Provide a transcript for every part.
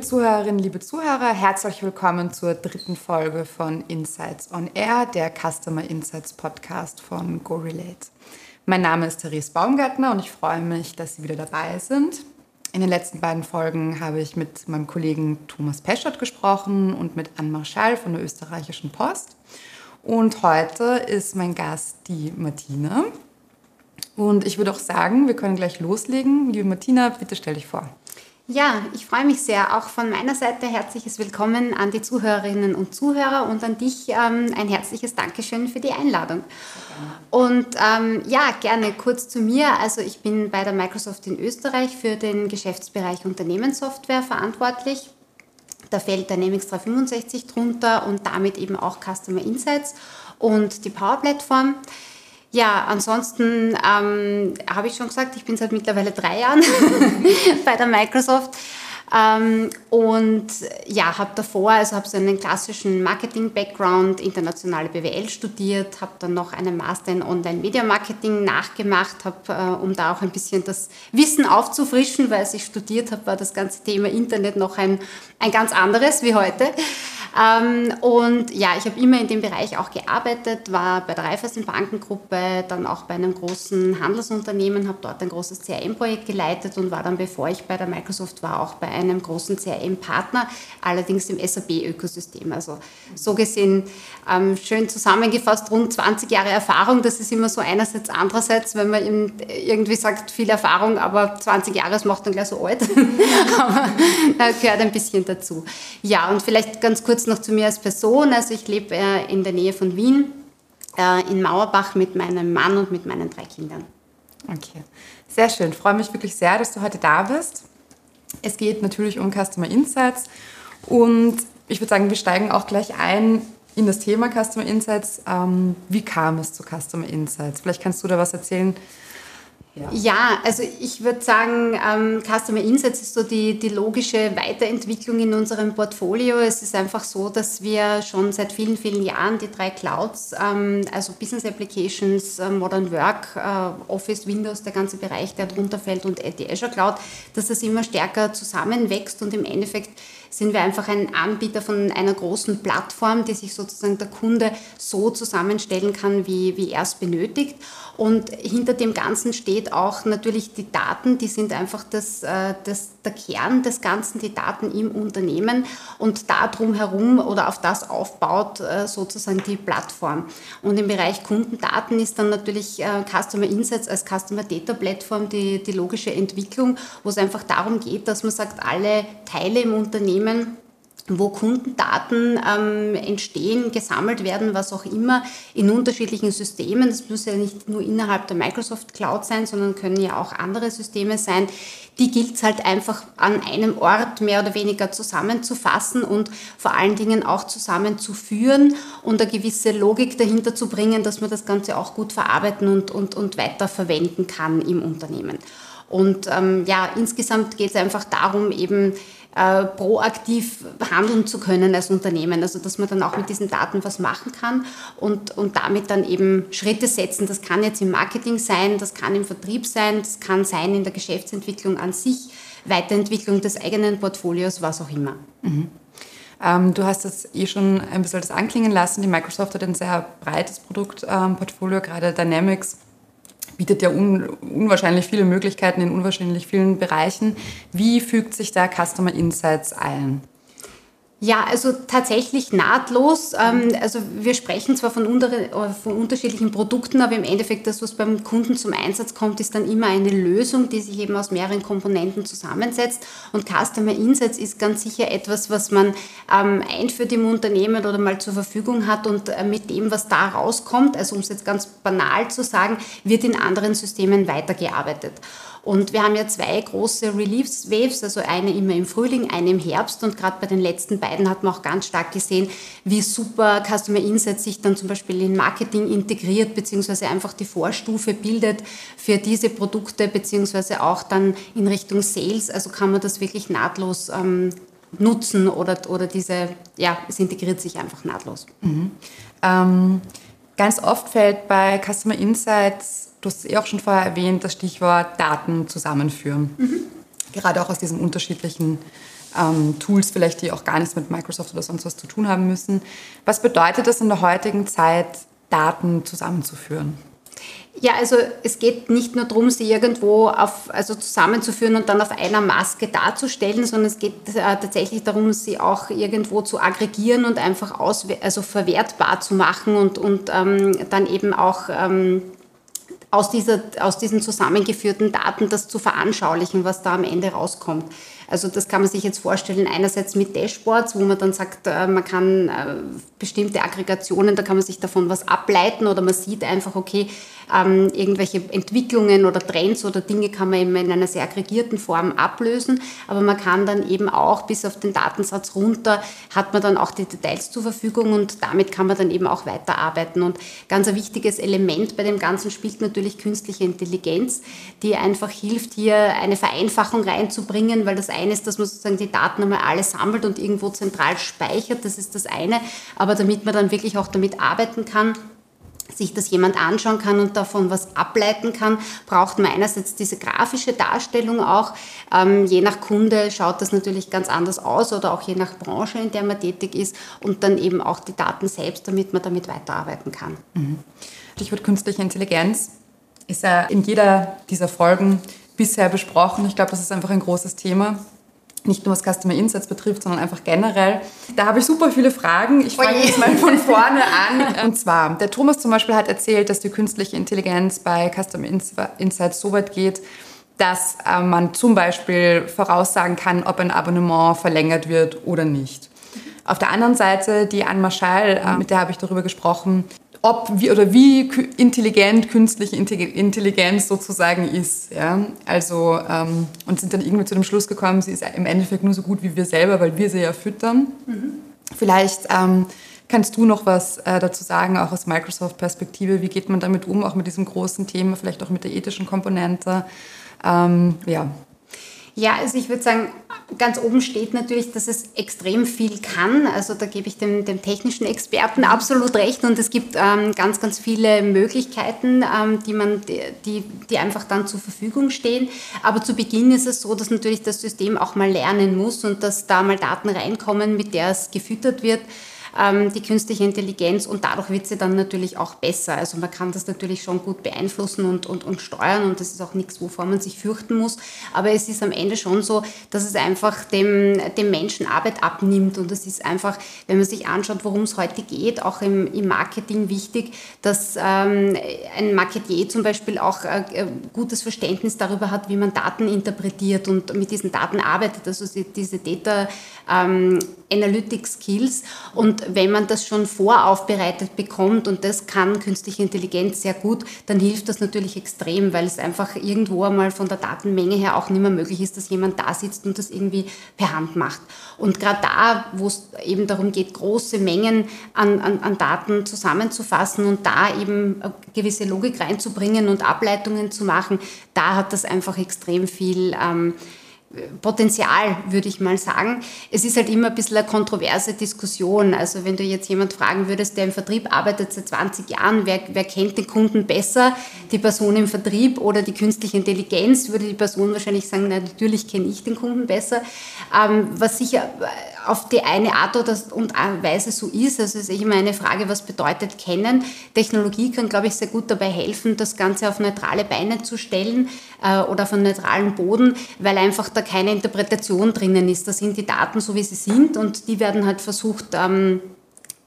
Liebe Zuhörerinnen, liebe Zuhörer, herzlich willkommen zur dritten Folge von Insights on Air, der Customer Insights Podcast von GoRelate. Mein Name ist Therese Baumgartner und ich freue mich, dass Sie wieder dabei sind. In den letzten beiden Folgen habe ich mit meinem Kollegen Thomas Peschert gesprochen und mit Anne Marschall von der österreichischen Post. Und heute ist mein Gast die Martina. Und ich würde auch sagen, wir können gleich loslegen. Liebe Martina, bitte stell dich vor. Ja, ich freue mich sehr. Auch von meiner Seite herzliches Willkommen an die Zuhörerinnen und Zuhörer und an dich ähm, ein herzliches Dankeschön für die Einladung. Und ähm, ja, gerne kurz zu mir. Also ich bin bei der Microsoft in Österreich für den Geschäftsbereich Unternehmenssoftware verantwortlich. Da fällt Dynamics 365 drunter und damit eben auch Customer Insights und die Power Platform. Ja, ansonsten ähm, habe ich schon gesagt, ich bin seit mittlerweile drei Jahren bei der Microsoft. Ähm, und ja, habe davor, also habe so einen klassischen Marketing-Background, internationale BWL studiert, habe dann noch einen Master in Online-Media-Marketing nachgemacht, habe, äh, um da auch ein bisschen das Wissen aufzufrischen, weil als ich studiert habe, war das ganze Thema Internet noch ein, ein ganz anderes wie heute. Ähm, und ja, ich habe immer in dem Bereich auch gearbeitet, war bei der Raiffeisen Bankengruppe, dann auch bei einem großen Handelsunternehmen, habe dort ein großes CRM-Projekt geleitet und war dann, bevor ich bei der Microsoft war, auch bei einem großen CRM-Partner, allerdings im SAP-Ökosystem. Also so gesehen ähm, schön zusammengefasst, rund 20 Jahre Erfahrung. Das ist immer so einerseits, andererseits, wenn man irgendwie sagt, viel Erfahrung, aber 20 Jahre, das macht dann gleich so alt. aber da gehört ein bisschen dazu. Ja, und vielleicht ganz kurz noch zu mir als Person. Also ich lebe äh, in der Nähe von Wien, äh, in Mauerbach mit meinem Mann und mit meinen drei Kindern. Okay, sehr schön. Ich freue mich wirklich sehr, dass du heute da bist. Es geht natürlich um Customer Insights und ich würde sagen, wir steigen auch gleich ein in das Thema Customer Insights. Ähm, wie kam es zu Customer Insights? Vielleicht kannst du da was erzählen, ja. ja, also ich würde sagen, ähm, Customer Insights ist so die, die logische Weiterentwicklung in unserem Portfolio. Es ist einfach so, dass wir schon seit vielen, vielen Jahren die drei Clouds, ähm, also Business Applications, äh, Modern Work, äh, Office, Windows, der ganze Bereich, der drunter fällt und die Azure Cloud, dass das immer stärker zusammenwächst und im Endeffekt sind wir einfach ein Anbieter von einer großen Plattform, die sich sozusagen der Kunde so zusammenstellen kann, wie, wie er es benötigt. Und hinter dem Ganzen steht auch natürlich die Daten, die sind einfach das, äh, das, der Kern des Ganzen, die Daten im Unternehmen und da herum oder auf das aufbaut äh, sozusagen die Plattform. Und im Bereich Kundendaten ist dann natürlich äh, Customer Insights als Customer Data Plattform die, die logische Entwicklung, wo es einfach darum geht, dass man sagt, alle Teile im Unternehmen, wo Kundendaten ähm, entstehen, gesammelt werden, was auch immer, in unterschiedlichen Systemen. Das muss ja nicht nur innerhalb der Microsoft Cloud sein, sondern können ja auch andere Systeme sein. Die gilt es halt einfach an einem Ort mehr oder weniger zusammenzufassen und vor allen Dingen auch zusammenzuführen und eine gewisse Logik dahinter zu bringen, dass man das Ganze auch gut verarbeiten und, und, und weiterverwenden kann im Unternehmen. Und ähm, ja, insgesamt geht es einfach darum, eben äh, proaktiv handeln zu können als Unternehmen. Also dass man dann auch mit diesen Daten was machen kann und, und damit dann eben Schritte setzen. Das kann jetzt im Marketing sein, das kann im Vertrieb sein, das kann sein in der Geschäftsentwicklung an sich, Weiterentwicklung des eigenen Portfolios, was auch immer. Mhm. Ähm, du hast es eh schon ein bisschen das anklingen lassen. Die Microsoft hat ein sehr breites Produktportfolio, gerade Dynamics bietet ja un, unwahrscheinlich viele Möglichkeiten in unwahrscheinlich vielen Bereichen. Wie fügt sich da Customer Insights ein? Ja, also tatsächlich nahtlos. Ähm, also wir sprechen zwar von, unter, von, unterschiedlichen Produkten, aber im Endeffekt das, was beim Kunden zum Einsatz kommt, ist dann immer eine Lösung, die sich eben aus mehreren Komponenten zusammensetzt. Und Customer Insights ist ganz sicher etwas, was man ähm, einführt im Unternehmen oder mal zur Verfügung hat und äh, mit dem, was da rauskommt, also um es jetzt ganz banal zu sagen, wird in anderen Systemen weitergearbeitet. Und wir haben ja zwei große Relief Waves, also eine immer im Frühling, eine im Herbst. Und gerade bei den letzten beiden hat man auch ganz stark gesehen, wie super Customer Insights sich dann zum Beispiel in Marketing integriert, beziehungsweise einfach die Vorstufe bildet für diese Produkte, beziehungsweise auch dann in Richtung Sales. Also kann man das wirklich nahtlos ähm, nutzen oder, oder diese, ja, es integriert sich einfach nahtlos. Mhm. Ähm, ganz oft fällt bei Customer Insights du hast es eh auch schon vorher erwähnt, das Stichwort Daten zusammenführen. Mhm. Gerade auch aus diesen unterschiedlichen ähm, Tools vielleicht, die auch gar nichts mit Microsoft oder sonst was zu tun haben müssen. Was bedeutet es in der heutigen Zeit, Daten zusammenzuführen? Ja, also es geht nicht nur darum, sie irgendwo auf, also zusammenzuführen und dann auf einer Maske darzustellen, sondern es geht äh, tatsächlich darum, sie auch irgendwo zu aggregieren und einfach aus, also verwertbar zu machen und, und ähm, dann eben auch ähm, aus, dieser, aus diesen zusammengeführten Daten das zu veranschaulichen, was da am Ende rauskommt. Also das kann man sich jetzt vorstellen, einerseits mit Dashboards, wo man dann sagt, äh, man kann äh, bestimmte Aggregationen, da kann man sich davon was ableiten oder man sieht einfach, okay, ähm, irgendwelche Entwicklungen oder Trends oder Dinge kann man eben in einer sehr aggregierten Form ablösen, aber man kann dann eben auch bis auf den Datensatz runter, hat man dann auch die Details zur Verfügung und damit kann man dann eben auch weiterarbeiten. Und ganz ein wichtiges Element bei dem Ganzen spielt natürlich künstliche Intelligenz, die einfach hilft, hier eine Vereinfachung reinzubringen, weil das eine ist, dass man sozusagen die Daten einmal alle sammelt und irgendwo zentral speichert, das ist das eine, aber damit man dann wirklich auch damit arbeiten kann, sich das jemand anschauen kann und davon was ableiten kann, braucht man einerseits diese grafische Darstellung auch. Ähm, je nach Kunde schaut das natürlich ganz anders aus oder auch je nach Branche, in der man tätig ist und dann eben auch die Daten selbst, damit man damit weiterarbeiten kann. Mhm. Stichwort künstliche Intelligenz ist ja in jeder dieser Folgen bisher besprochen. Ich glaube, das ist einfach ein großes Thema nicht nur was Customer Insights betrifft, sondern einfach generell. Da habe ich super viele Fragen. Ich fange jetzt mal von vorne an. Und zwar, der Thomas zum Beispiel hat erzählt, dass die künstliche Intelligenz bei Customer Insights so weit geht, dass äh, man zum Beispiel voraussagen kann, ob ein Abonnement verlängert wird oder nicht. Auf der anderen Seite die Anne Marschall, äh, mit der habe ich darüber gesprochen, ob wie oder wie intelligent künstliche Intelligenz sozusagen ist. Ja? Also, ähm, und sind dann irgendwie zu dem Schluss gekommen, sie ist im Endeffekt nur so gut wie wir selber, weil wir sie ja füttern. Mhm. Vielleicht ähm, kannst du noch was äh, dazu sagen, auch aus Microsoft-Perspektive. Wie geht man damit um, auch mit diesem großen Thema, vielleicht auch mit der ethischen Komponente? Ähm, ja. Ja, also ich würde sagen, ganz oben steht natürlich, dass es extrem viel kann. Also da gebe ich dem, dem technischen Experten absolut recht und es gibt ähm, ganz, ganz viele Möglichkeiten, ähm, die, man, die, die einfach dann zur Verfügung stehen. Aber zu Beginn ist es so, dass natürlich das System auch mal lernen muss und dass da mal Daten reinkommen, mit der es gefüttert wird ähm, die künstliche Intelligenz und dadurch wird sie dann natürlich auch besser. Also man kann das natürlich schon gut beeinflussen und, und, und steuern und das ist auch nichts, wovor man sich fürchten muss. Aber es ist am Ende schon so, dass es einfach dem, dem Menschen Arbeit abnimmt und es ist einfach, wenn man sich anschaut, worum es heute geht, auch im, im Marketing wichtig, dass ähm, ein Marketier zum Beispiel auch äh, gutes Verständnis darüber hat, wie man Daten interpretiert und mit diesen Daten arbeitet, also diese Data ähm, Analytic Skills und wenn man das schon voraufbereitet bekommt, und das kann künstliche Intelligenz sehr gut, dann hilft das natürlich extrem, weil es einfach irgendwo einmal von der Datenmenge her auch nicht mehr möglich ist, dass jemand da sitzt und das irgendwie per Hand macht. Und gerade da, wo es eben darum geht, große Mengen an, an, an Daten zusammenzufassen und da eben gewisse Logik reinzubringen und Ableitungen zu machen, da hat das einfach extrem viel ähm, Potenzial, würde ich mal sagen. Es ist halt immer ein bisschen eine kontroverse Diskussion. Also wenn du jetzt jemand fragen würdest, der im Vertrieb arbeitet seit 20 Jahren, wer, wer kennt den Kunden besser, die Person im Vertrieb oder die künstliche Intelligenz, würde die Person wahrscheinlich sagen, na, natürlich kenne ich den Kunden besser. Ähm, was sicher auf die eine Art und Weise so ist, also es ist immer eine Frage, was bedeutet kennen. Technologie kann, glaube ich, sehr gut dabei helfen, das Ganze auf neutrale Beine zu stellen äh, oder auf einen neutralen Boden, weil einfach da keine Interpretation drinnen ist. Da sind die Daten so, wie sie sind und die werden halt versucht, ähm,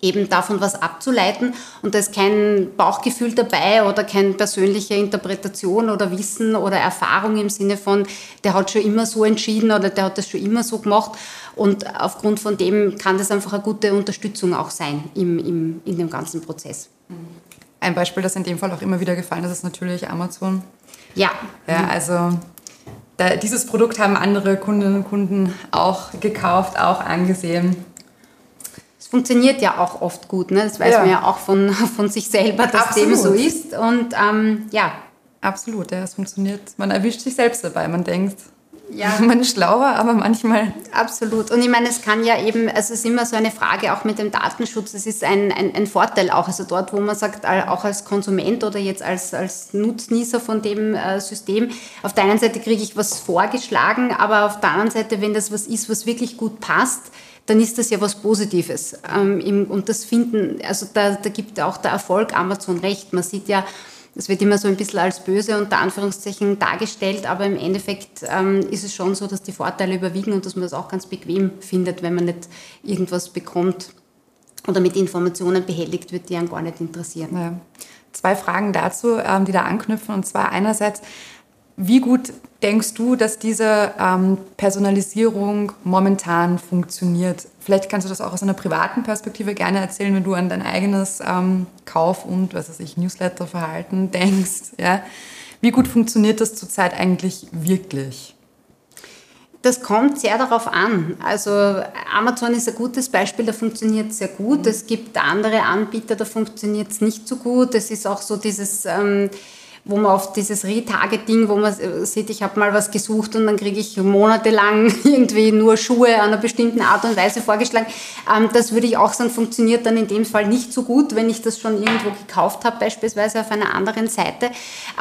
eben davon was abzuleiten und da ist kein Bauchgefühl dabei oder keine persönliche Interpretation oder Wissen oder Erfahrung im Sinne von, der hat schon immer so entschieden oder der hat das schon immer so gemacht und aufgrund von dem kann das einfach eine gute Unterstützung auch sein im, im, in dem ganzen Prozess. Ein Beispiel, das in dem Fall auch immer wieder gefallen ist, ist natürlich Amazon. Ja. Ja, also da, dieses Produkt haben andere Kundinnen und Kunden auch gekauft, auch angesehen. Funktioniert ja auch oft gut, ne? das weiß ja. man ja auch von, von sich selber, dass Absolut. dem so ist. Und ähm, ja. Absolut, ja, es funktioniert. Man erwischt sich selbst dabei, man denkt, ja. man ist schlauer, aber manchmal. Absolut. Und ich meine, es kann ja eben, also es ist immer so eine Frage auch mit dem Datenschutz, es ist ein, ein, ein Vorteil auch. Also dort, wo man sagt, auch als Konsument oder jetzt als, als Nutznießer von dem äh, System, auf der einen Seite kriege ich was vorgeschlagen, aber auf der anderen Seite, wenn das was ist, was wirklich gut passt, dann ist das ja was Positives. Ähm, und das finden, also da, da gibt auch der Erfolg Amazon recht. Man sieht ja, es wird immer so ein bisschen als böse unter Anführungszeichen dargestellt, aber im Endeffekt ähm, ist es schon so, dass die Vorteile überwiegen und dass man das auch ganz bequem findet, wenn man nicht irgendwas bekommt oder mit Informationen behelligt wird, die einen gar nicht interessieren. Ja. Zwei Fragen dazu, ähm, die da anknüpfen. Und zwar einerseits, wie gut denkst du, dass diese ähm, Personalisierung momentan funktioniert? Vielleicht kannst du das auch aus einer privaten Perspektive gerne erzählen, wenn du an dein eigenes ähm, Kauf- und was weiß ich, Newsletterverhalten denkst. Ja? Wie gut funktioniert das zurzeit eigentlich wirklich? Das kommt sehr darauf an. Also Amazon ist ein gutes Beispiel, da funktioniert es sehr gut. Es gibt andere Anbieter, da funktioniert es nicht so gut. Es ist auch so dieses... Ähm, wo man auf dieses Retargeting, wo man sieht, ich habe mal was gesucht und dann kriege ich monatelang irgendwie nur Schuhe an einer bestimmten Art und Weise vorgeschlagen. Ähm, das würde ich auch sagen, funktioniert dann in dem Fall nicht so gut, wenn ich das schon irgendwo gekauft habe, beispielsweise auf einer anderen Seite.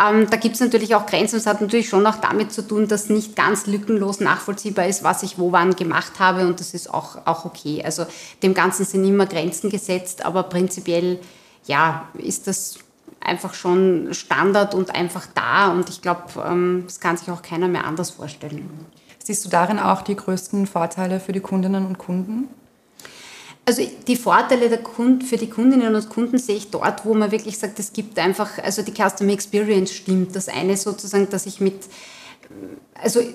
Ähm, da gibt es natürlich auch Grenzen. Es hat natürlich schon auch damit zu tun, dass nicht ganz lückenlos nachvollziehbar ist, was ich wo wann gemacht habe und das ist auch, auch okay. Also dem Ganzen sind immer Grenzen gesetzt, aber prinzipiell ja, ist das einfach schon Standard und einfach da. Und ich glaube, ähm, das kann sich auch keiner mehr anders vorstellen. Siehst du darin auch die größten Vorteile für die Kundinnen und Kunden? Also die Vorteile der Kunden, für die Kundinnen und Kunden sehe ich dort, wo man wirklich sagt, es gibt einfach, also die Customer Experience stimmt. Das eine sozusagen, dass ich mit, also äh,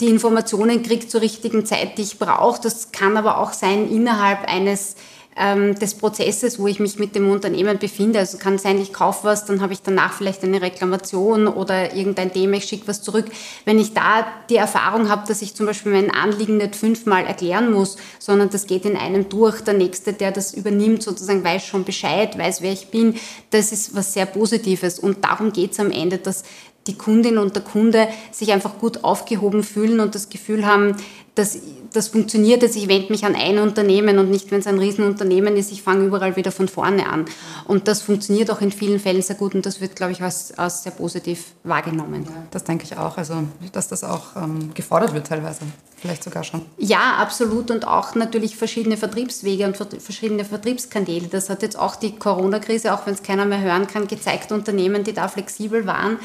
die Informationen kriege zur richtigen Zeit, die ich brauche. Das kann aber auch sein innerhalb eines ähm, des Prozesses, wo ich mich mit dem Unternehmen befinde. Also kann sein, ich kaufe was, dann habe ich danach vielleicht eine Reklamation oder irgendein Thema, ich schicke was zurück. Wenn ich da die Erfahrung habe, dass ich zum Beispiel mein Anliegen nicht fünfmal erklären muss, sondern das geht in einem durch, der Nächste, der das übernimmt, sozusagen weiß schon Bescheid, weiß, wer ich bin, das ist was sehr Positives. Und darum geht es am Ende, dass die Kundin und der Kunde sich einfach gut aufgehoben fühlen und das Gefühl haben, dass das funktioniert jetzt, ich wende mich an ein Unternehmen und nicht, wenn es ein Riesenunternehmen ist, ich fange überall wieder von vorne an. Und das funktioniert auch in vielen Fällen sehr gut und das wird, glaube ich, als, als sehr positiv wahrgenommen. Ja, das denke ich auch, also dass das auch ähm, gefordert wird teilweise, vielleicht sogar schon. Ja, absolut und auch natürlich verschiedene Vertriebswege und verschiedene Vertriebskanäle. Das hat jetzt auch die Corona-Krise, auch wenn es keiner mehr hören kann, gezeigt, Unternehmen, die da flexibel waren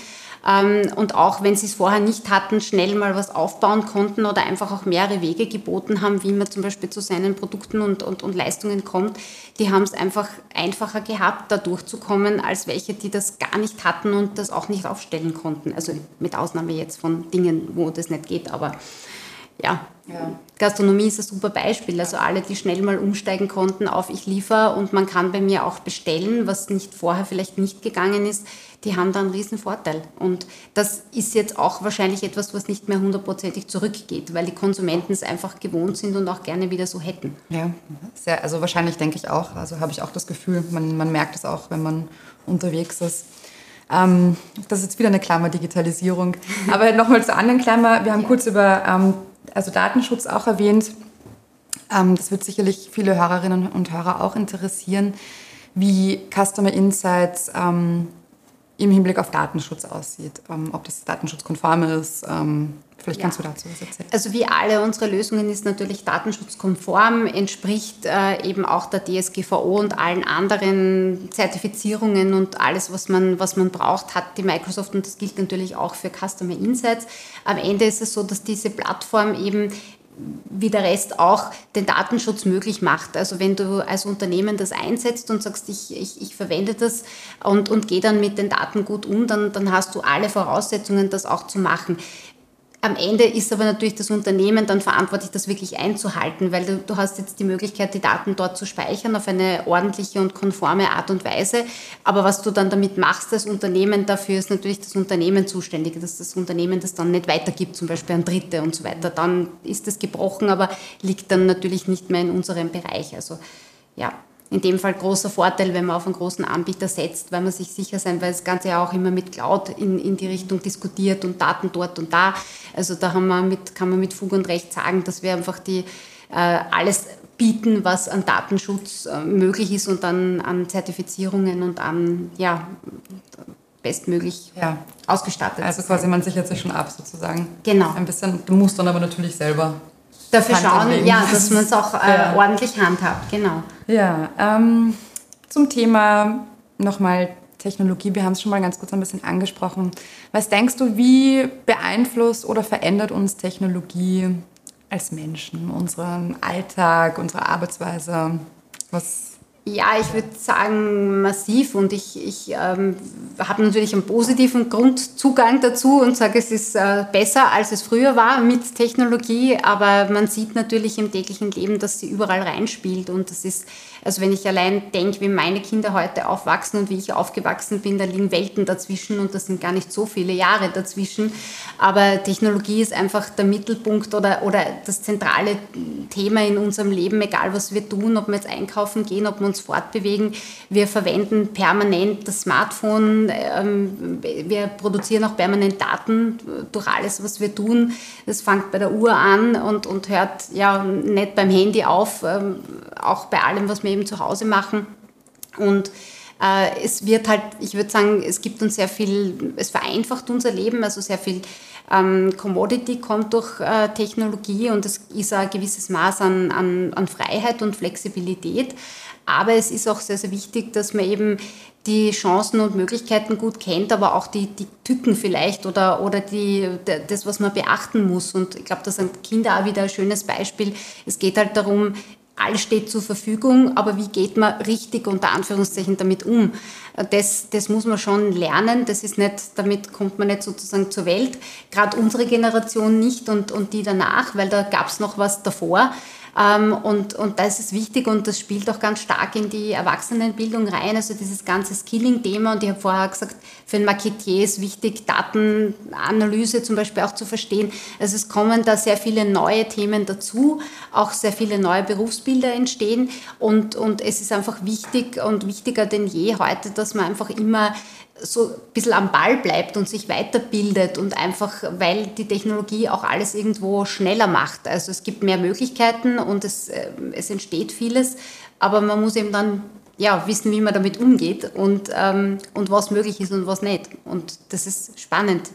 und auch wenn sie es vorher nicht hatten, schnell mal was aufbauen konnten oder einfach auch mehrere Wege geboten haben, wie man zum Beispiel zu seinen Produkten und, und, und Leistungen kommt, die haben es einfach einfacher gehabt, da durchzukommen, als welche, die das gar nicht hatten und das auch nicht aufstellen konnten. Also mit Ausnahme jetzt von Dingen, wo das nicht geht, aber ja, ja. Gastronomie ist ein super Beispiel. Also alle, die schnell mal umsteigen konnten auf ich liefere und man kann bei mir auch bestellen, was nicht vorher vielleicht nicht gegangen ist, die haben da einen riesen Vorteil. Und das ist jetzt auch wahrscheinlich etwas, was nicht mehr hundertprozentig zurückgeht, weil die Konsumenten es einfach gewohnt sind und auch gerne wieder so hätten. Ja, sehr, also wahrscheinlich denke ich auch. Also habe ich auch das Gefühl, man, man merkt es auch, wenn man unterwegs ist. Ähm, das ist jetzt wieder eine Klammer Digitalisierung. Aber nochmal zur anderen Klammer. Wir haben ja. kurz über ähm, also Datenschutz auch erwähnt. Ähm, das wird sicherlich viele Hörerinnen und Hörer auch interessieren, wie Customer Insights ähm, im Hinblick auf Datenschutz aussieht, ähm, ob das datenschutzkonform ist. Vielleicht kannst ja. du dazu was erzählen. Also wie alle unsere Lösungen ist natürlich datenschutzkonform, entspricht äh, eben auch der DSGVO und allen anderen Zertifizierungen und alles, was man, was man braucht, hat die Microsoft und das gilt natürlich auch für Customer Insights. Am Ende ist es so, dass diese Plattform eben wie der Rest auch den Datenschutz möglich macht. Also wenn du als Unternehmen das einsetzt und sagst, ich, ich, ich verwende das und, und gehe dann mit den Daten gut um, dann, dann hast du alle Voraussetzungen, das auch zu machen. Am Ende ist aber natürlich das Unternehmen dann verantwortlich, das wirklich einzuhalten, weil du, du, hast jetzt die Möglichkeit, die Daten dort zu speichern auf eine ordentliche und konforme Art und Weise. Aber was du dann damit machst als Unternehmen, dafür ist natürlich das Unternehmen zuständig, dass das Unternehmen das dann nicht weitergibt, zum Beispiel an Dritte und so weiter. Dann ist es gebrochen, aber liegt dann natürlich nicht mehr in unserem Bereich. Also ja, in dem Fall großer Vorteil, wenn man auf einen großen Anbieter setzt, weil man sich sicher sein, weil das Ganze ja auch immer mit Cloud in, in die Richtung diskutiert und Daten dort und da. Also da haben wir mit, kann man mit Fug und Recht sagen, dass wir einfach die äh, alles bieten, was an Datenschutz äh, möglich ist und dann an Zertifizierungen und an ja, bestmöglich ja. ausgestattet. Also quasi man sichert sich schon ab sozusagen. Genau. Ein bisschen, du musst dann aber natürlich selber dafür schauen, ja, dass man es auch äh, ja. ordentlich handhabt, genau. Ja, ähm, zum Thema nochmal Technologie, wir haben es schon mal ganz kurz ein bisschen angesprochen. Was denkst du, wie beeinflusst oder verändert uns Technologie als Menschen, unseren Alltag, unsere Arbeitsweise? Was ja, ich würde sagen massiv. Und ich, ich ähm, habe natürlich einen positiven Grundzugang dazu und sage, es ist äh, besser, als es früher war mit Technologie, aber man sieht natürlich im täglichen Leben, dass sie überall reinspielt. Und das ist also wenn ich allein denke, wie meine Kinder heute aufwachsen und wie ich aufgewachsen bin, da liegen Welten dazwischen und das sind gar nicht so viele Jahre dazwischen. Aber Technologie ist einfach der Mittelpunkt oder, oder das zentrale Thema in unserem Leben, egal was wir tun, ob wir jetzt einkaufen gehen, ob wir uns fortbewegen. Wir verwenden permanent das Smartphone, ähm, wir produzieren auch permanent Daten durch alles, was wir tun. Das fängt bei der Uhr an und, und hört ja nicht beim Handy auf, ähm, auch bei allem, was wir eben zu Hause machen. Und äh, es wird halt, ich würde sagen, es gibt uns sehr viel, es vereinfacht unser Leben, also sehr viel ähm, Commodity kommt durch äh, Technologie und es ist ein gewisses Maß an, an, an Freiheit und Flexibilität. Aber es ist auch sehr, sehr wichtig, dass man eben die Chancen und Möglichkeiten gut kennt, aber auch die, die Tücken vielleicht oder, oder die, das, was man beachten muss. Und ich glaube, das sind Kinder auch wieder ein schönes Beispiel. Es geht halt darum, alles steht zur Verfügung, aber wie geht man richtig unter Anführungszeichen damit um? Das, das muss man schon lernen, das ist nicht, damit kommt man nicht sozusagen zur Welt. Gerade unsere Generation nicht und, und die danach, weil da gab es noch was davor. Ähm, und, und da ist es wichtig und das spielt auch ganz stark in die Erwachsenenbildung rein, also dieses ganze Skilling-Thema. Und ich habe vorher gesagt, für einen Marketier ist wichtig, Datenanalyse zum Beispiel auch zu verstehen. Also es kommen da sehr viele neue Themen dazu, auch sehr viele neue Berufsbilder entstehen. Und, und es ist einfach wichtig und wichtiger denn je heute, dass man einfach immer so ein bisschen am Ball bleibt und sich weiterbildet und einfach, weil die Technologie auch alles irgendwo schneller macht. Also es gibt mehr Möglichkeiten und es, äh, es entsteht vieles, aber man muss eben dann ja, wissen, wie man damit umgeht und, ähm, und was möglich ist und was nicht. Und das ist spannend,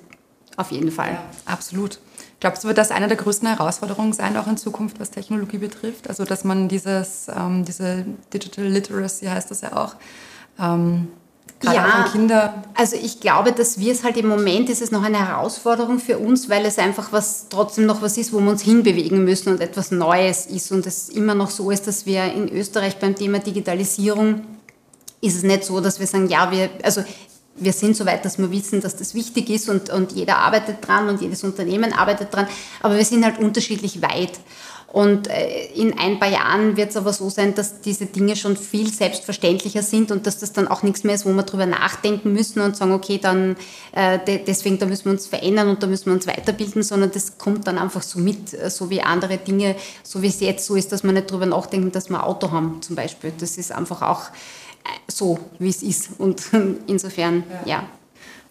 auf jeden Fall. Ja, absolut. Glaubst du, wird das eine der größten Herausforderungen sein, auch in Zukunft, was Technologie betrifft? Also, dass man dieses, ähm, diese Digital Literacy heißt das ja auch, ähm, Gerade ja, Kinder. Also ich glaube, dass wir es halt im Moment ist es noch eine Herausforderung für uns, weil es einfach was trotzdem noch was ist, wo wir uns hinbewegen müssen und etwas Neues ist und es immer noch so ist, dass wir in Österreich beim Thema Digitalisierung ist es nicht so, dass wir sagen, ja, wir, also wir sind so weit, dass wir wissen, dass das wichtig ist und, und jeder arbeitet dran und jedes Unternehmen arbeitet dran, aber wir sind halt unterschiedlich weit. Und äh, in ein paar Jahren wird es aber so sein, dass diese Dinge schon viel selbstverständlicher sind und dass das dann auch nichts mehr ist, wo wir drüber nachdenken müssen und sagen, okay, dann äh, deswegen da müssen wir uns verändern und da müssen wir uns weiterbilden, sondern das kommt dann einfach so mit, äh, so wie andere Dinge, so wie es jetzt so ist, dass wir nicht drüber nachdenken, dass wir ein Auto haben zum Beispiel. Das ist einfach auch so, wie es ist. Und insofern, ja. ja.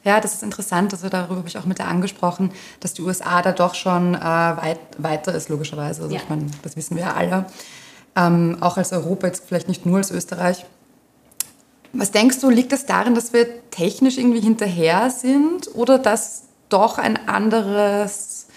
Ja, das ist interessant. Also darüber habe ich auch mit der angesprochen, dass die USA da doch schon äh, weit, weiter ist, logischerweise. Also ja. ich meine, das wissen wir ja alle. Ähm, auch als Europa, jetzt vielleicht nicht nur als Österreich. Was denkst du, liegt es das darin, dass wir technisch irgendwie hinterher sind oder dass doch ein anderes,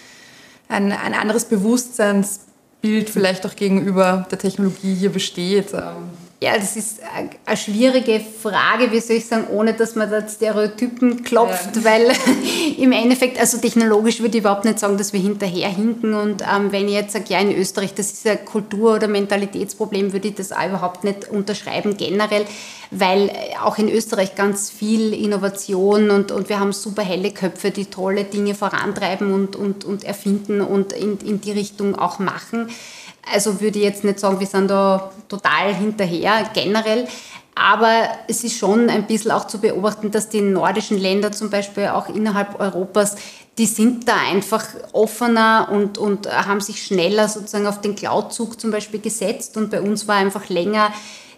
ein, ein anderes Bewusstseinsbild vielleicht auch gegenüber der Technologie hier besteht? Ähm? Ja, das ist eine schwierige Frage, wie soll ich sagen, ohne dass man da Stereotypen klopft, ja. weil im Endeffekt, also technologisch würde ich überhaupt nicht sagen, dass wir hinterher hinken. Und ähm, wenn ich jetzt sage, ja, in Österreich, das ist ein Kultur- oder Mentalitätsproblem, würde ich das auch überhaupt nicht unterschreiben, generell, weil auch in Österreich ganz viel Innovation und, und wir haben super helle Köpfe, die tolle Dinge vorantreiben und, und, und erfinden und in, in die Richtung auch machen. Also würde ich jetzt nicht sagen, wir sind da total hinterher generell. Aber es ist schon ein bisschen auch zu beobachten, dass die nordischen Länder zum Beispiel auch innerhalb Europas, die sind da einfach offener und, und haben sich schneller sozusagen auf den Cloud-Zug zum Beispiel gesetzt. Und bei uns war einfach länger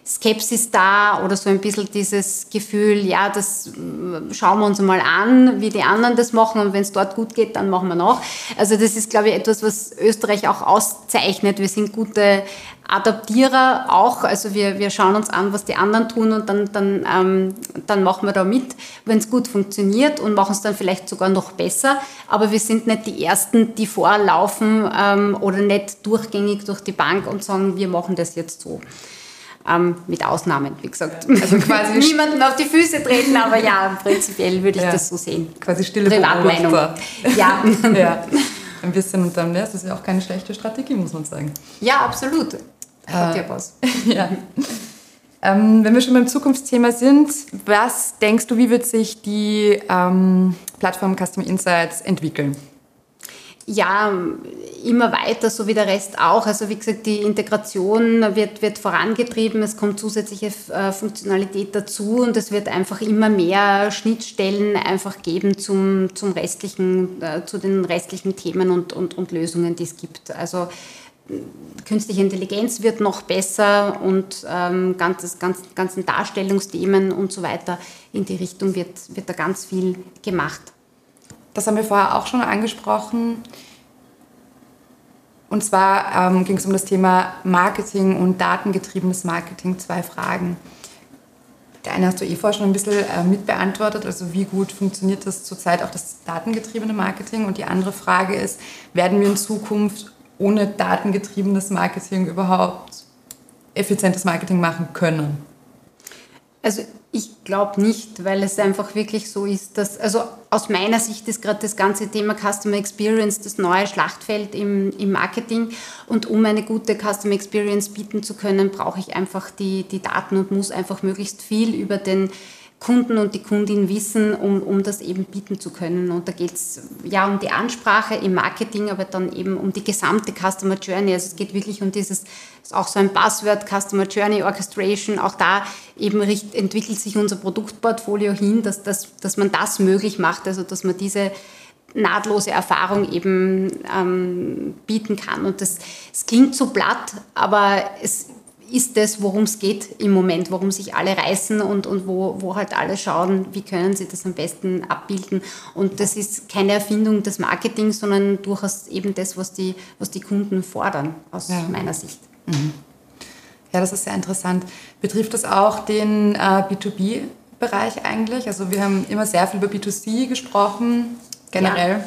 Skepsis da oder so ein bisschen dieses Gefühl, ja, das äh, schauen wir uns mal an, wie die anderen das machen und wenn es dort gut geht, dann machen wir noch. Also das ist, glaube ich, etwas, was Österreich auch auszeichnet. Wir sind gute Adaptierer auch, also wir, wir schauen uns an, was die anderen tun und dann, dann, ähm, dann machen wir da mit, wenn es gut funktioniert und machen es dann vielleicht sogar noch besser. Aber wir sind nicht die Ersten, die vorlaufen ähm, oder nicht durchgängig durch die Bank und sagen, wir machen das jetzt so. Ähm, mit Ausnahmen, wie gesagt. Also quasi niemanden auf die Füße treten, aber ja, prinzipiell würde ich ja, das so sehen. Quasi stille Privatmeinung. Ja. ja. Ein bisschen und dann, ja, das ist ja auch keine schlechte Strategie, muss man sagen. Ja, absolut. Hat ja was. ja. Ähm, wenn wir schon beim Zukunftsthema sind, was denkst du, wie wird sich die ähm, Plattform Custom Insights entwickeln? Ja, immer weiter, so wie der Rest auch. Also wie gesagt, die Integration wird, wird vorangetrieben, es kommt zusätzliche äh, Funktionalität dazu und es wird einfach immer mehr Schnittstellen einfach geben zum, zum restlichen, äh, zu den restlichen Themen und, und, und Lösungen, die es gibt. Also künstliche Intelligenz wird noch besser und ähm, ganzes, ganz, ganzen Darstellungsthemen und so weiter in die Richtung wird, wird da ganz viel gemacht. Das haben wir vorher auch schon angesprochen. Und zwar ähm, ging es um das Thema Marketing und datengetriebenes Marketing. Zwei Fragen. Der eine hast du eh vorher schon ein bisschen äh, mitbeantwortet, also wie gut funktioniert das zurzeit auch das datengetriebene Marketing? Und die andere Frage ist, werden wir in Zukunft ohne datengetriebenes Marketing überhaupt effizientes Marketing machen können? Also ich glaube nicht, weil es einfach wirklich so ist, dass, also aus meiner Sicht ist gerade das ganze Thema Customer Experience das neue Schlachtfeld im, im Marketing. Und um eine gute Customer Experience bieten zu können, brauche ich einfach die, die Daten und muss einfach möglichst viel über den Kunden und die Kundin wissen, um, um das eben bieten zu können. Und da geht es ja um die Ansprache im Marketing, aber dann eben um die gesamte Customer Journey. Also es geht wirklich um dieses, ist auch so ein Buzzword, Customer Journey Orchestration. Auch da eben entwickelt sich unser Produktportfolio hin, dass, dass, dass man das möglich macht, also dass man diese nahtlose Erfahrung eben ähm, bieten kann. Und das, es klingt so platt, aber es ist das, worum es geht im Moment, worum sich alle reißen und, und wo, wo halt alle schauen, wie können sie das am besten abbilden. Und das ist keine Erfindung des Marketings, sondern durchaus eben das, was die, was die Kunden fordern, aus ja. meiner Sicht. Mhm. Ja, das ist sehr interessant. Betrifft das auch den äh, B2B-Bereich eigentlich? Also wir haben immer sehr viel über B2C gesprochen, generell. Ja.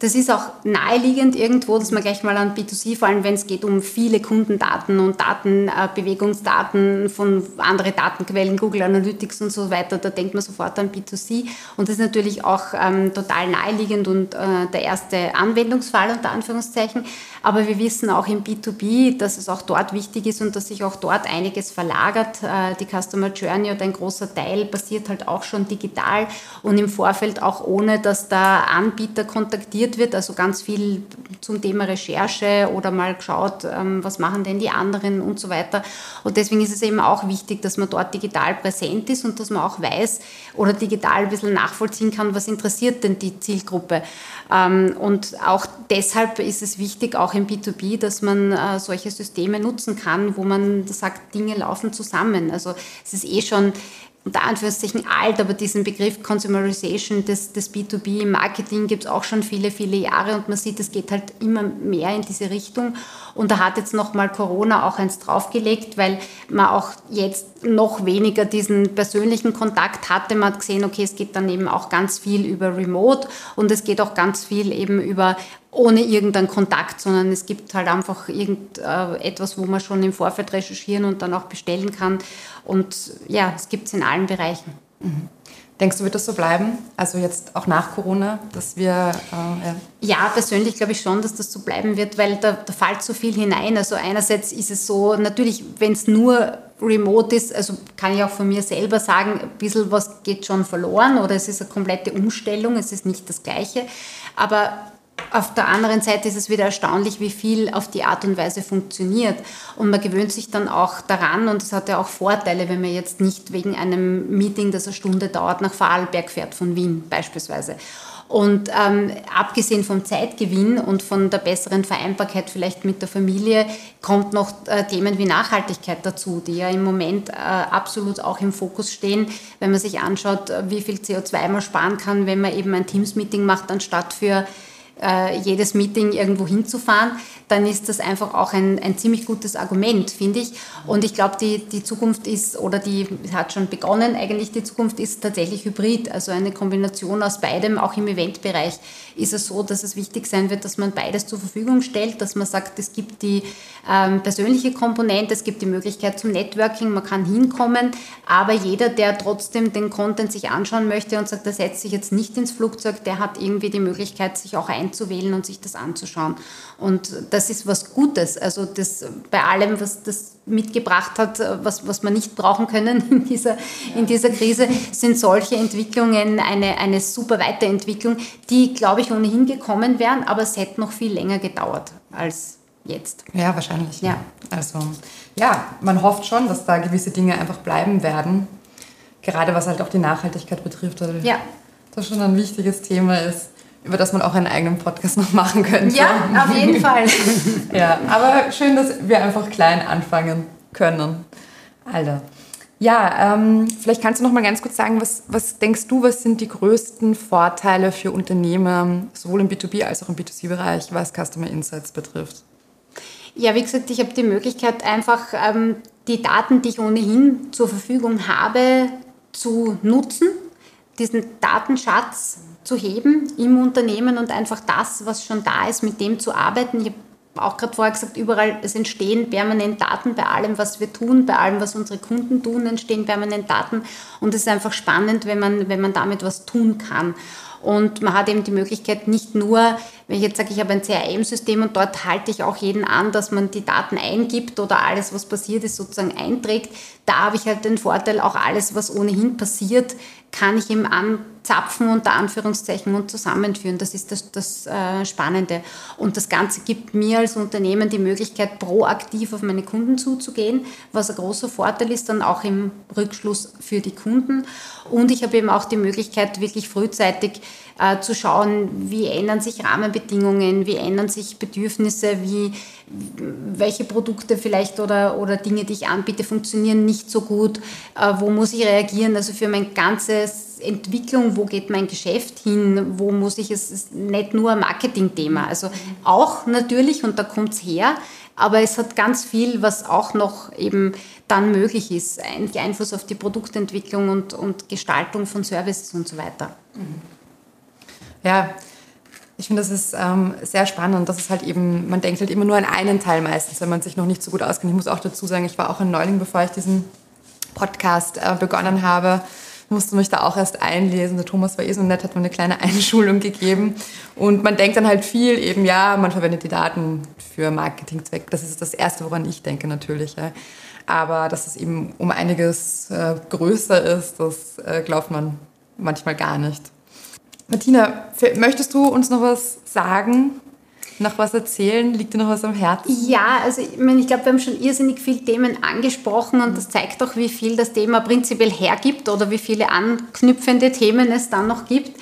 Das ist auch naheliegend irgendwo, dass man gleich mal an B2C, vor allem wenn es geht um viele Kundendaten und Daten, äh, Bewegungsdaten von anderen Datenquellen, Google Analytics und so weiter, da denkt man sofort an B2C. Und das ist natürlich auch ähm, total naheliegend und äh, der erste Anwendungsfall unter Anführungszeichen. Aber wir wissen auch im B2B, dass es auch dort wichtig ist und dass sich auch dort einiges verlagert. Äh, die Customer Journey oder ein großer Teil passiert halt auch schon digital und im Vorfeld auch ohne, dass der Anbieter kontaktiert recherchiert wird, also ganz viel zum Thema Recherche oder mal geschaut, ähm, was machen denn die anderen und so weiter. Und deswegen ist es eben auch wichtig, dass man dort digital präsent ist und dass man auch weiß oder digital ein bisschen nachvollziehen kann, was interessiert denn die Zielgruppe. Ähm, und auch deshalb ist es wichtig, auch im B2B, dass man äh, solche Systeme nutzen kann, wo man sagt, Dinge laufen zusammen. Also es ist eh schon unter Anführungszeichen alt, aber diesen Begriff Consumerization des, des B2B im Marketing gibt es auch schon viele, viele Jahre und man sieht, es geht halt immer mehr in diese Richtung. Und da hat jetzt nochmal Corona auch eins draufgelegt, weil man auch jetzt noch weniger diesen persönlichen Kontakt hatte. Man hat gesehen, okay, es geht dann eben auch ganz viel über Remote und es geht auch ganz viel eben über ohne irgendeinen Kontakt, sondern es gibt halt einfach irgendetwas, wo man schon im Vorfeld recherchieren und dann auch bestellen kann. Und ja, es gibt es in allen Bereichen. Mhm. Denkst du, wird das so bleiben? Also jetzt auch nach Corona, dass wir... Äh, ja. ja. persönlich glaube ich schon, dass das so bleiben wird, weil da, da fällt so viel hinein. Also einerseits ist es so, natürlich, wenn es nur remote ist, also kann ich auch von mir selber sagen, ein bisschen was geht schon verloren oder es ist eine komplette Umstellung, es ist nicht das Gleiche. Aber auf der anderen Seite ist es wieder erstaunlich, wie viel auf die Art und Weise funktioniert. Und man gewöhnt sich dann auch daran und es hat ja auch Vorteile, wenn man jetzt nicht wegen einem Meeting, das eine Stunde dauert, nach Vorarlberg fährt von Wien beispielsweise. Und ähm, abgesehen vom Zeitgewinn und von der besseren Vereinbarkeit vielleicht mit der Familie kommt noch äh, Themen wie Nachhaltigkeit dazu, die ja im Moment äh, absolut auch im Fokus stehen, wenn man sich anschaut, äh, wie viel CO2 man sparen kann, wenn man eben ein Teams-Meeting macht, anstatt für äh, jedes Meeting irgendwo hinzufahren, dann ist das einfach auch ein, ein ziemlich gutes Argument, finde ich. Und ich glaube, die, die Zukunft ist, oder die hat schon begonnen, eigentlich die Zukunft ist tatsächlich hybrid, also eine Kombination aus beidem, auch im Eventbereich ist es so, dass es wichtig sein wird, dass man beides zur Verfügung stellt, dass man sagt, es gibt die ähm, persönliche Komponente, es gibt die Möglichkeit zum Networking, man kann hinkommen, aber jeder, der trotzdem den Content sich anschauen möchte und sagt, der setzt sich jetzt nicht ins Flugzeug, der hat irgendwie die Möglichkeit, sich auch einzuwählen und sich das anzuschauen. Und das ist was Gutes. Also das bei allem, was das mitgebracht hat, was, was wir nicht brauchen können in dieser, in dieser Krise, sind solche Entwicklungen eine, eine super Weiterentwicklung, die, glaube ich, ohnehin gekommen wären, aber es hätte noch viel länger gedauert als jetzt. Ja, wahrscheinlich. Ja. Also, ja, man hofft schon, dass da gewisse Dinge einfach bleiben werden. Gerade was halt auch die Nachhaltigkeit betrifft, weil ja. das schon ein wichtiges Thema ist über das man auch einen eigenen Podcast noch machen könnte. Ja, auf jeden Fall. ja, aber schön, dass wir einfach klein anfangen können. Alter. Ja, ähm, vielleicht kannst du noch mal ganz kurz sagen, was, was denkst du, was sind die größten Vorteile für Unternehmen, sowohl im B2B als auch im B2C-Bereich, was Customer Insights betrifft? Ja, wie gesagt, ich habe die Möglichkeit, einfach ähm, die Daten, die ich ohnehin zur Verfügung habe, zu nutzen, diesen Datenschatz zu heben im Unternehmen und einfach das, was schon da ist, mit dem zu arbeiten. Ich habe auch gerade vorher gesagt, überall, es entstehen permanent Daten bei allem, was wir tun, bei allem, was unsere Kunden tun, entstehen permanent Daten. Und es ist einfach spannend, wenn man, wenn man damit was tun kann. Und man hat eben die Möglichkeit, nicht nur, wenn ich jetzt sage, ich habe ein CRM-System und dort halte ich auch jeden an, dass man die Daten eingibt oder alles, was passiert ist, sozusagen einträgt. Da habe ich halt den Vorteil, auch alles, was ohnehin passiert, kann ich ihm anzapfen unter Anführungszeichen und zusammenführen. Das ist das, das äh, Spannende. Und das Ganze gibt mir als Unternehmen die Möglichkeit, proaktiv auf meine Kunden zuzugehen, was ein großer Vorteil ist, dann auch im Rückschluss für die Kunden. Und ich habe eben auch die Möglichkeit, wirklich frühzeitig äh, zu schauen, wie ändern sich Rahmenbedingungen, wie ändern sich Bedürfnisse, wie, welche Produkte vielleicht oder, oder Dinge, die ich anbiete, funktionieren nicht so gut, äh, wo muss ich reagieren, also für mein ganzes Entwicklung, wo geht mein Geschäft hin, wo muss ich es, ist nicht nur ein Marketingthema, also auch natürlich und da kommt es her, aber es hat ganz viel, was auch noch eben dann möglich ist, Einfluss auf die Produktentwicklung und, und Gestaltung von Services und so weiter. Mhm. Ja, ich finde, das ist ähm, sehr spannend. Das ist halt eben, man denkt halt immer nur an einen Teil meistens, wenn man sich noch nicht so gut auskennt. Ich muss auch dazu sagen, ich war auch ein Neuling, bevor ich diesen Podcast äh, begonnen habe. Musste mich da auch erst einlesen. Der Thomas war eh so nett, hat mir eine kleine Einschulung gegeben. Und man denkt dann halt viel eben, ja, man verwendet die Daten für Marketingzweck. Das ist das Erste, woran ich denke natürlich. Ja. Aber dass es eben um einiges äh, größer ist, das äh, glaubt man manchmal gar nicht. Martina, möchtest du uns noch was sagen? Noch was erzählen? Liegt dir noch was am Herzen? Ja, also ich, meine, ich glaube, wir haben schon irrsinnig viele Themen angesprochen und das zeigt auch, wie viel das Thema prinzipiell hergibt oder wie viele anknüpfende Themen es dann noch gibt.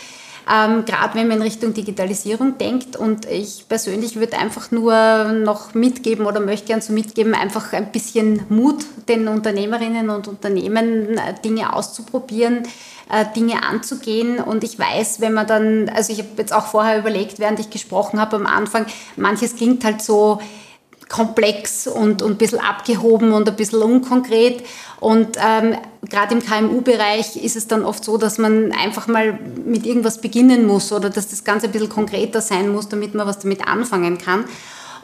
Ähm, Gerade wenn man in Richtung Digitalisierung denkt. Und ich persönlich würde einfach nur noch mitgeben oder möchte gern so mitgeben, einfach ein bisschen Mut den Unternehmerinnen und Unternehmen, äh, Dinge auszuprobieren äh, Dinge anzugehen. Und ich weiß, wenn man dann, also ich habe jetzt auch vorher überlegt, während ich gesprochen habe am Anfang, manches klingt halt so komplex und, und ein bisschen abgehoben und ein bisschen unkonkret. Und ähm, gerade im KMU-Bereich ist es dann oft so, dass man einfach mal mit irgendwas beginnen muss oder dass das Ganze ein bisschen konkreter sein muss, damit man was damit anfangen kann.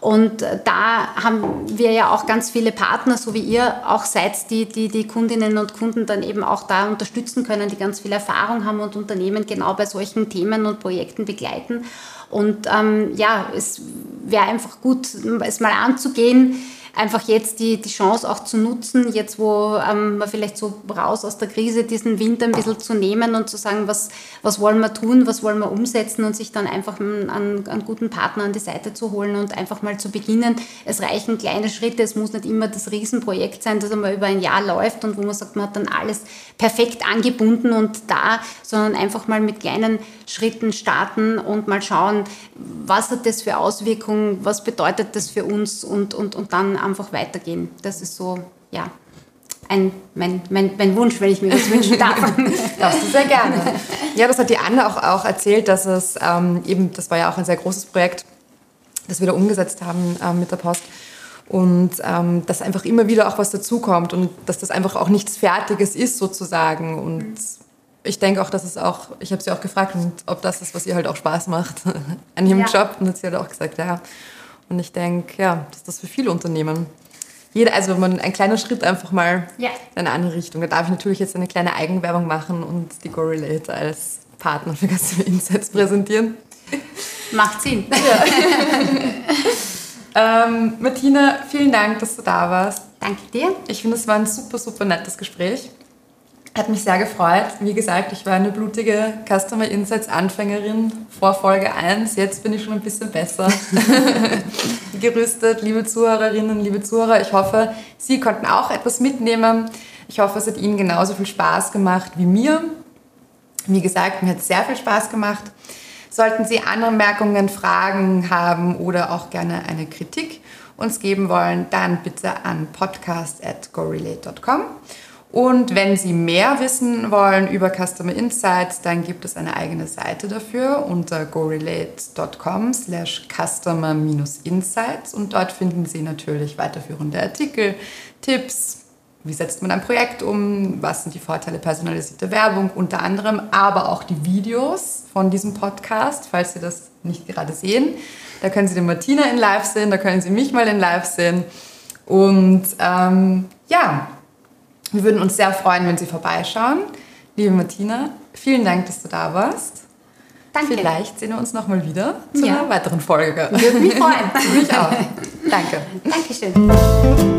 Und da haben wir ja auch ganz viele Partner, so wie ihr auch seid, die, die die Kundinnen und Kunden dann eben auch da unterstützen können, die ganz viel Erfahrung haben und Unternehmen genau bei solchen Themen und Projekten begleiten. Und ähm, ja, es wäre einfach gut, es mal anzugehen, einfach jetzt die, die Chance auch zu nutzen, jetzt wo ähm, man vielleicht so raus aus der Krise diesen Winter ein bisschen zu nehmen und zu sagen, was, was wollen wir tun, was wollen wir umsetzen und sich dann einfach einen, einen guten Partner an die Seite zu holen und einfach mal zu beginnen. Es reichen kleine Schritte, es muss nicht immer das Riesenprojekt sein, das einmal über ein Jahr läuft und wo man sagt, man hat dann alles perfekt angebunden und da, sondern einfach mal mit kleinen Schritten starten und mal schauen, was hat das für Auswirkungen, was bedeutet das für uns und, und, und dann einfach weitergehen. Das ist so, ja, ein, mein, mein, mein Wunsch, wenn ich mir das wünschen darf. Darfst du sehr gerne. Ja, das hat die Anne auch, auch erzählt, dass es ähm, eben, das war ja auch ein sehr großes Projekt, das wir da umgesetzt haben ähm, mit der Post. Und ähm, dass einfach immer wieder auch was dazukommt und dass das einfach auch nichts Fertiges ist sozusagen. Und ich denke auch, dass es auch, ich habe sie auch gefragt, ob das ist, was ihr halt auch Spaß macht an ihrem ja. Job. Und hat sie halt auch gesagt, ja. Und ich denke, ja, dass das für viele Unternehmen jeder, also man ein kleiner Schritt einfach mal ja. in eine andere Richtung. Da darf ich natürlich jetzt eine kleine Eigenwerbung machen und die GoRelate als Partner für Customer Insights präsentieren. Macht Sinn. Ja. ähm, Martina, vielen Dank, dass du da warst. Danke dir. Ich finde, es war ein super, super nettes Gespräch. Hat mich sehr gefreut. Wie gesagt, ich war eine blutige Customer Insights Anfängerin vor Folge 1. Jetzt bin ich schon ein bisschen besser gerüstet. Liebe Zuhörerinnen, liebe Zuhörer, ich hoffe, Sie konnten auch etwas mitnehmen. Ich hoffe, es hat Ihnen genauso viel Spaß gemacht wie mir. Wie gesagt, mir hat es sehr viel Spaß gemacht. Sollten Sie Anmerkungen, Fragen haben oder auch gerne eine Kritik uns geben wollen, dann bitte an podcast.gorelate.com. Und wenn Sie mehr wissen wollen über Customer Insights, dann gibt es eine eigene Seite dafür unter gorelate.com slash customer-insights und dort finden Sie natürlich weiterführende Artikel, Tipps, wie setzt man ein Projekt um, was sind die Vorteile personalisierter Werbung unter anderem, aber auch die Videos von diesem Podcast, falls Sie das nicht gerade sehen. Da können Sie den Martina in Live sehen, da können Sie mich mal in Live sehen. Und ähm, ja, wir würden uns sehr freuen, wenn Sie vorbeischauen. Liebe Martina, vielen Dank, dass du da warst. Danke. Vielleicht sehen wir uns nochmal wieder zu ja. einer weiteren Folge. Würde mich freuen. mich auch. Danke. Dankeschön.